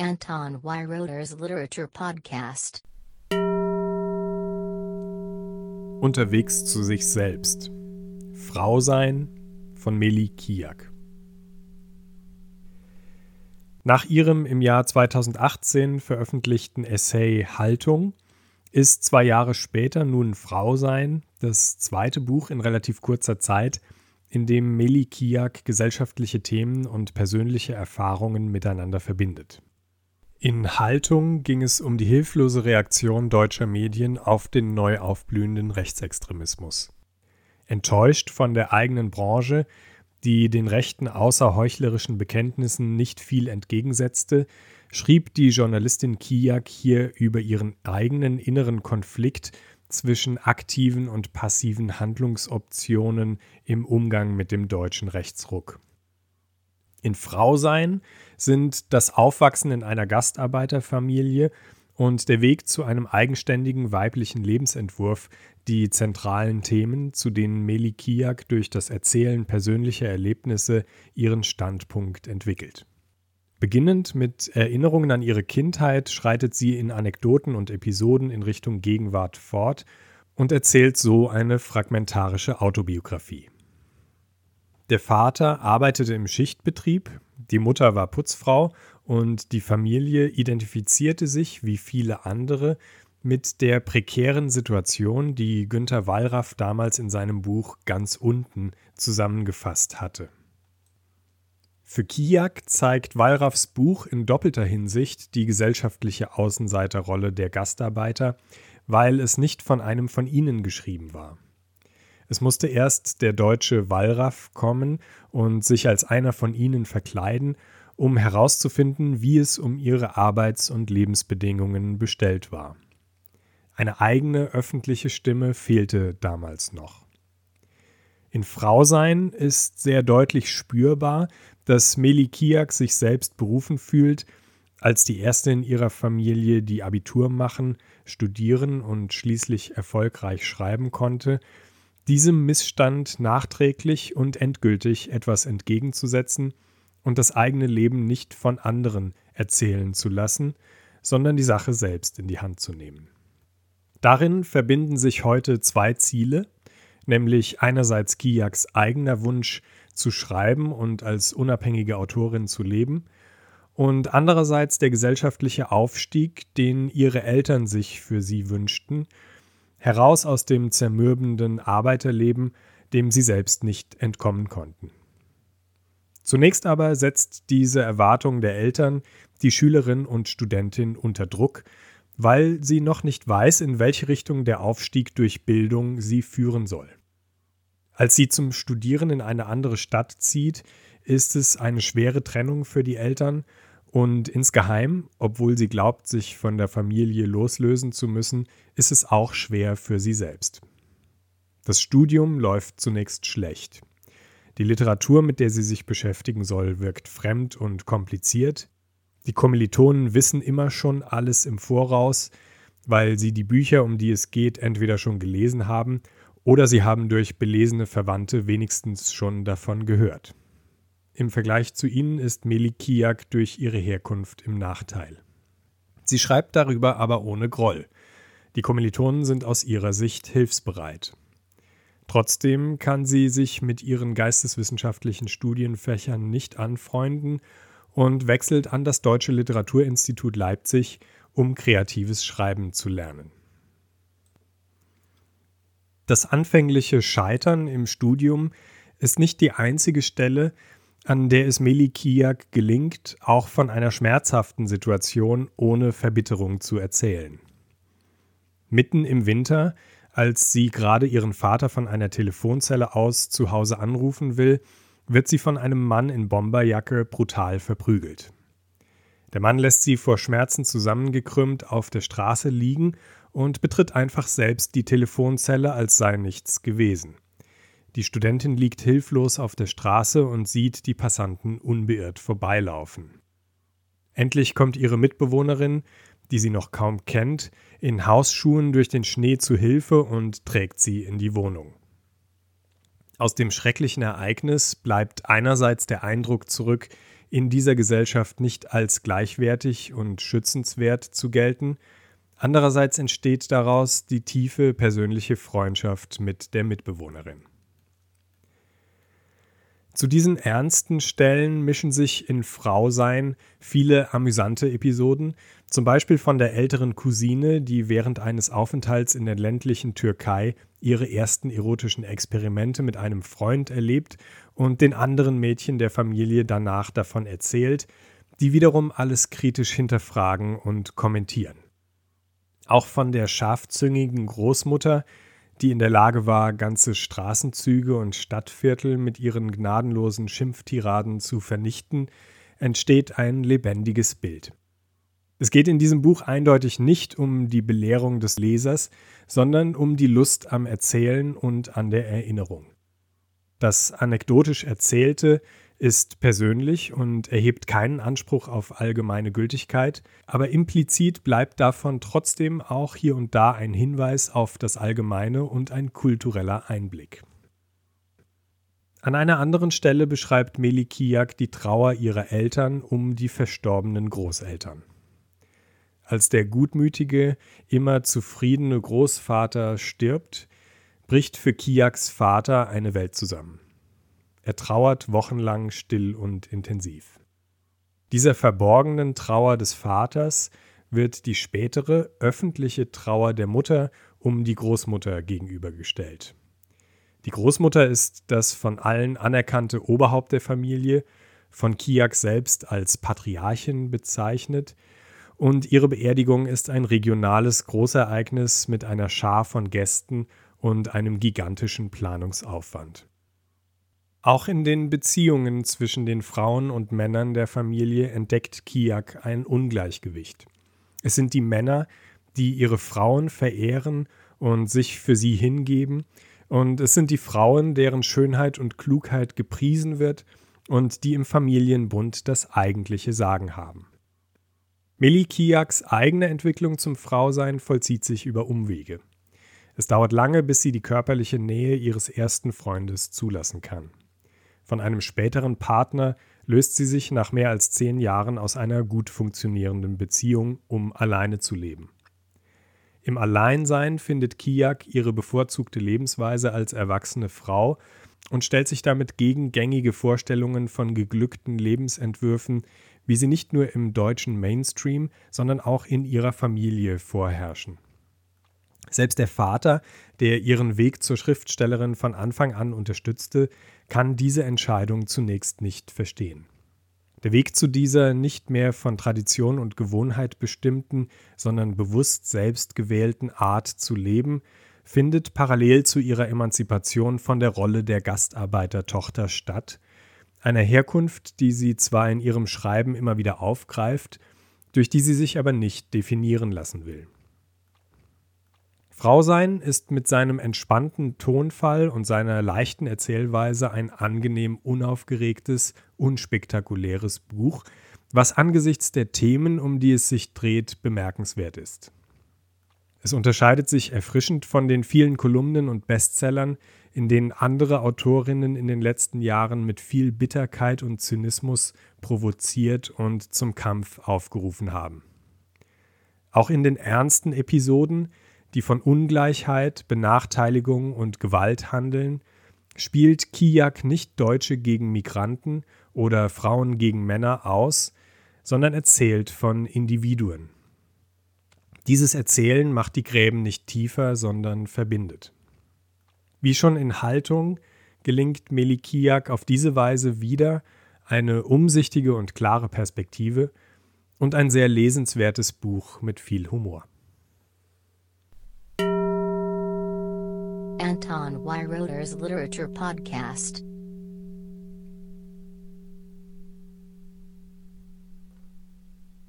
Anton Weiroder's Literature Podcast. Unterwegs zu sich selbst. Frau sein von Meli Kiak. Nach ihrem im Jahr 2018 veröffentlichten Essay Haltung ist zwei Jahre später nun Frau sein das zweite Buch in relativ kurzer Zeit, in dem Meli Kiak gesellschaftliche Themen und persönliche Erfahrungen miteinander verbindet. In Haltung ging es um die hilflose Reaktion deutscher Medien auf den neu aufblühenden Rechtsextremismus. Enttäuscht von der eigenen Branche, die den Rechten außer heuchlerischen Bekenntnissen nicht viel entgegensetzte, schrieb die Journalistin Kiak hier über ihren eigenen inneren Konflikt zwischen aktiven und passiven Handlungsoptionen im Umgang mit dem deutschen Rechtsruck. In Frausein sind das Aufwachsen in einer Gastarbeiterfamilie und der Weg zu einem eigenständigen weiblichen Lebensentwurf die zentralen Themen, zu denen Meli Kiak durch das Erzählen persönlicher Erlebnisse ihren Standpunkt entwickelt. Beginnend mit Erinnerungen an ihre Kindheit schreitet sie in Anekdoten und Episoden in Richtung Gegenwart fort und erzählt so eine fragmentarische Autobiografie. Der Vater arbeitete im Schichtbetrieb, die Mutter war Putzfrau und die Familie identifizierte sich, wie viele andere, mit der prekären Situation, die Günter Wallraff damals in seinem Buch Ganz unten zusammengefasst hatte. Für Kiak zeigt Wallraffs Buch in doppelter Hinsicht die gesellschaftliche Außenseiterrolle der Gastarbeiter, weil es nicht von einem von ihnen geschrieben war. Es musste erst der deutsche Wallraff kommen und sich als einer von ihnen verkleiden, um herauszufinden, wie es um ihre Arbeits- und Lebensbedingungen bestellt war. Eine eigene öffentliche Stimme fehlte damals noch. In Frausein ist sehr deutlich spürbar, dass Meli Kiak sich selbst berufen fühlt, als die erste in ihrer Familie, die Abitur machen, studieren und schließlich erfolgreich schreiben konnte, diesem Missstand nachträglich und endgültig etwas entgegenzusetzen und das eigene Leben nicht von anderen erzählen zu lassen, sondern die Sache selbst in die Hand zu nehmen. Darin verbinden sich heute zwei Ziele, nämlich einerseits Kiaks eigener Wunsch zu schreiben und als unabhängige Autorin zu leben und andererseits der gesellschaftliche Aufstieg, den ihre Eltern sich für sie wünschten heraus aus dem zermürbenden Arbeiterleben, dem sie selbst nicht entkommen konnten. Zunächst aber setzt diese Erwartung der Eltern die Schülerin und Studentin unter Druck, weil sie noch nicht weiß, in welche Richtung der Aufstieg durch Bildung sie führen soll. Als sie zum Studieren in eine andere Stadt zieht, ist es eine schwere Trennung für die Eltern und insgeheim, obwohl sie glaubt, sich von der Familie loslösen zu müssen, ist es auch schwer für sie selbst. Das Studium läuft zunächst schlecht. Die Literatur, mit der sie sich beschäftigen soll, wirkt fremd und kompliziert. Die Kommilitonen wissen immer schon alles im Voraus, weil sie die Bücher, um die es geht, entweder schon gelesen haben oder sie haben durch belesene Verwandte wenigstens schon davon gehört. Im Vergleich zu ihnen ist Melikiak durch ihre Herkunft im Nachteil. Sie schreibt darüber aber ohne Groll. Die Kommilitonen sind aus ihrer Sicht hilfsbereit. Trotzdem kann sie sich mit ihren geisteswissenschaftlichen Studienfächern nicht anfreunden und wechselt an das Deutsche Literaturinstitut Leipzig, um kreatives Schreiben zu lernen. Das anfängliche Scheitern im Studium ist nicht die einzige Stelle, an der es Meli Kiak gelingt, auch von einer schmerzhaften Situation ohne Verbitterung zu erzählen. Mitten im Winter, als sie gerade ihren Vater von einer Telefonzelle aus zu Hause anrufen will, wird sie von einem Mann in Bomberjacke brutal verprügelt. Der Mann lässt sie vor Schmerzen zusammengekrümmt auf der Straße liegen und betritt einfach selbst die Telefonzelle, als sei nichts gewesen. Die Studentin liegt hilflos auf der Straße und sieht die Passanten unbeirrt vorbeilaufen. Endlich kommt ihre Mitbewohnerin, die sie noch kaum kennt, in Hausschuhen durch den Schnee zu Hilfe und trägt sie in die Wohnung. Aus dem schrecklichen Ereignis bleibt einerseits der Eindruck zurück, in dieser Gesellschaft nicht als gleichwertig und schützenswert zu gelten. Andererseits entsteht daraus die tiefe persönliche Freundschaft mit der Mitbewohnerin. Zu diesen ernsten Stellen mischen sich in Frausein viele amüsante Episoden, zum Beispiel von der älteren Cousine, die während eines Aufenthalts in der ländlichen Türkei ihre ersten erotischen Experimente mit einem Freund erlebt und den anderen Mädchen der Familie danach davon erzählt, die wiederum alles kritisch hinterfragen und kommentieren. Auch von der scharfzüngigen Großmutter, die in der Lage war, ganze Straßenzüge und Stadtviertel mit ihren gnadenlosen Schimpftiraden zu vernichten, entsteht ein lebendiges Bild. Es geht in diesem Buch eindeutig nicht um die Belehrung des Lesers, sondern um die Lust am Erzählen und an der Erinnerung. Das anekdotisch Erzählte ist persönlich und erhebt keinen Anspruch auf allgemeine Gültigkeit, aber implizit bleibt davon trotzdem auch hier und da ein Hinweis auf das Allgemeine und ein kultureller Einblick. An einer anderen Stelle beschreibt Melikiak die Trauer ihrer Eltern um die verstorbenen Großeltern. Als der gutmütige, immer zufriedene Großvater stirbt, bricht für Kiaks Vater eine Welt zusammen. Er trauert wochenlang still und intensiv. Dieser verborgenen Trauer des Vaters wird die spätere öffentliche Trauer der Mutter um die Großmutter gegenübergestellt. Die Großmutter ist das von allen anerkannte Oberhaupt der Familie, von Kiak selbst als Patriarchin bezeichnet, und ihre Beerdigung ist ein regionales Großereignis mit einer Schar von Gästen und einem gigantischen Planungsaufwand. Auch in den Beziehungen zwischen den Frauen und Männern der Familie entdeckt Kiak ein Ungleichgewicht. Es sind die Männer, die ihre Frauen verehren und sich für sie hingeben, und es sind die Frauen, deren Schönheit und Klugheit gepriesen wird und die im Familienbund das eigentliche Sagen haben. Melikiaks eigene Entwicklung zum Frausein vollzieht sich über Umwege. Es dauert lange, bis sie die körperliche Nähe ihres ersten Freundes zulassen kann. Von einem späteren Partner löst sie sich nach mehr als zehn Jahren aus einer gut funktionierenden Beziehung, um alleine zu leben. Im Alleinsein findet Kiak ihre bevorzugte Lebensweise als erwachsene Frau und stellt sich damit gegen gängige Vorstellungen von geglückten Lebensentwürfen, wie sie nicht nur im deutschen Mainstream, sondern auch in ihrer Familie vorherrschen. Selbst der Vater, der ihren Weg zur Schriftstellerin von Anfang an unterstützte, kann diese Entscheidung zunächst nicht verstehen. Der Weg zu dieser nicht mehr von Tradition und Gewohnheit bestimmten, sondern bewusst selbst gewählten Art zu leben, findet parallel zu ihrer Emanzipation von der Rolle der Gastarbeitertochter statt, einer Herkunft, die sie zwar in ihrem Schreiben immer wieder aufgreift, durch die sie sich aber nicht definieren lassen will. Frau sein ist mit seinem entspannten Tonfall und seiner leichten Erzählweise ein angenehm unaufgeregtes, unspektakuläres Buch, was angesichts der Themen, um die es sich dreht, bemerkenswert ist. Es unterscheidet sich erfrischend von den vielen Kolumnen und Bestsellern, in denen andere Autorinnen in den letzten Jahren mit viel Bitterkeit und Zynismus provoziert und zum Kampf aufgerufen haben. Auch in den ernsten Episoden, die von Ungleichheit, Benachteiligung und Gewalt handeln, spielt Kijak nicht Deutsche gegen Migranten oder Frauen gegen Männer aus, sondern erzählt von Individuen. Dieses Erzählen macht die Gräben nicht tiefer, sondern verbindet. Wie schon in Haltung gelingt Melikiak auf diese Weise wieder eine umsichtige und klare Perspektive und ein sehr lesenswertes Buch mit viel Humor. Anton Weiroder's Literature Podcast